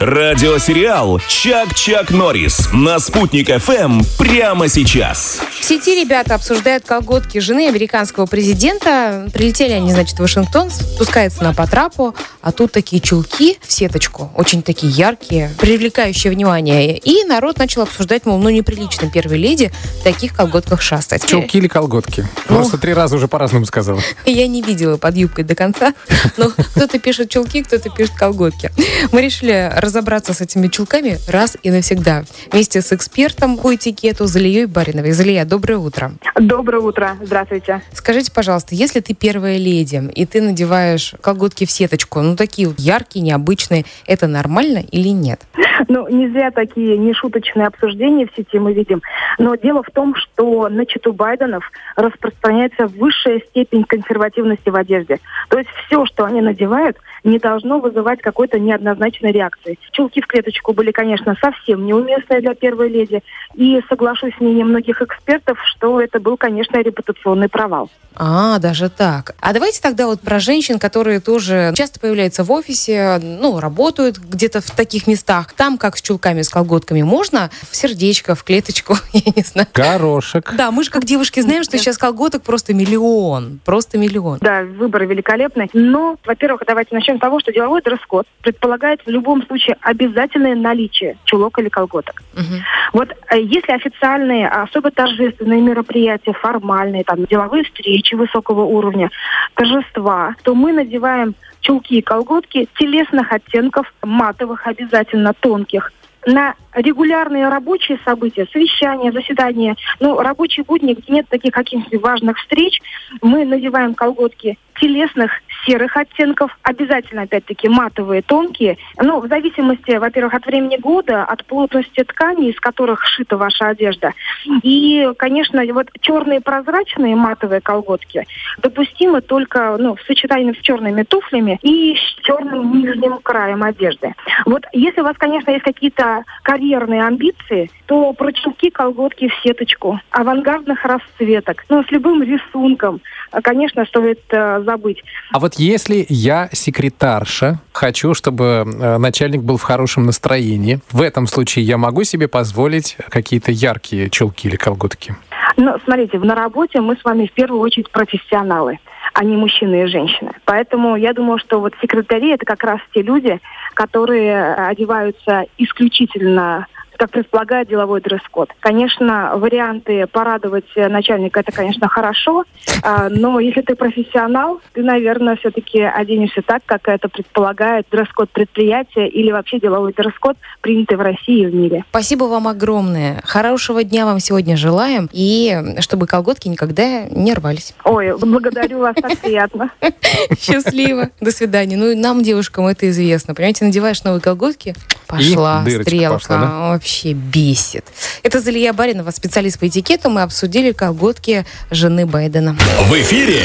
Радиосериал «Чак-Чак Норрис» на «Спутник ФМ» прямо сейчас. В сети ребята обсуждают колготки жены американского президента. Прилетели они, значит, в Вашингтон, спускаются на потрапу, а тут такие чулки в сеточку, очень такие яркие, привлекающие внимание. И народ начал обсуждать, мол, ну неприлично первой леди в таких колготках шастать. Чулки или колготки? Ну. Просто три раза уже по-разному сказала. Я не видела под юбкой до конца, но кто-то пишет чулки, кто-то пишет колготки. Мы решили разобраться с этими чулками раз и навсегда. Вместе с экспертом по этикету Залией Бариновой. Залия, доброе утро. Доброе утро, здравствуйте. Скажите, пожалуйста, если ты первая леди, и ты надеваешь колготки в сеточку, ну такие вот яркие, необычные, это нормально или нет? Ну, не зря такие нешуточные обсуждения в сети мы видим. Но дело в том, что на читу Байденов распространяется высшая степень консервативности в одежде. То есть все, что они надевают, не должно вызывать какой-то неоднозначной реакции. Чулки в клеточку были, конечно, совсем неуместные для первой леди. И соглашусь с мнением многих экспертов, что это был, конечно, репутационный провал. А, даже так. А давайте тогда вот про женщин, которые тоже часто появляются в офисе, ну, работают где-то в таких местах. Там, как с чулками, с колготками, можно в сердечко, в клеточку, я не знаю. Горошек. Да, мы же как девушки знаем, что сейчас колготок просто миллион. Просто миллион. Да, выбор великолепный. Но, во-первых, давайте начнем того, что деловой дресс-код предполагает в любом случае обязательное наличие чулок или колготок. Мгм. Вот э, если официальные, особо торжественные мероприятия, формальные, там, деловые встречи высокого уровня, торжества, то мы надеваем чулки и колготки телесных оттенков, матовых обязательно, тонких. На регулярные рабочие события, совещания, заседания, ну, рабочие будни, где нет таких каких-то важных встреч, мы надеваем колготки телесных серых оттенков, обязательно, опять-таки, матовые, тонкие. Ну, в зависимости, во-первых, от времени года, от плотности ткани, из которых шита ваша одежда. И, конечно, вот черные прозрачные матовые колготки допустимы только ну, в сочетании с черными туфлями и с черным нижним краем одежды. Вот если у вас, конечно, есть какие-то карьерные амбиции, то про чулки, колготки в сеточку, авангардных расцветок, ну, с любым рисунком, конечно, стоит э, забыть. А вот если я секретарша, хочу, чтобы э, начальник был в хорошем настроении, в этом случае я могу себе позволить какие-то яркие чулки или колготки? Ну, смотрите, на работе мы с вами в первую очередь профессионалы, а не мужчины и женщины. Поэтому я думаю, что вот секретари это как раз те люди, которые э, одеваются исключительно как предполагает деловой дресс-код. Конечно, варианты порадовать э, начальника это, конечно, хорошо, а, но если ты профессионал, ты, наверное, все-таки оденешься так, как это предполагает дресс-код предприятия или вообще деловой дресс-код, принятый в России и в мире. Спасибо вам огромное. Хорошего дня вам сегодня желаем. И чтобы колготки никогда не рвались. Ой, благодарю вас, так приятно. Счастливо. До свидания. Ну, и нам, девушкам, это известно. Понимаете, надеваешь новые колготки, пошла стрелка. Вообще бесит. Это Залия Баринова, специалист по этикету. Мы обсудили колготки жены Байдена. В эфире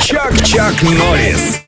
«Чак-Чак Норрис».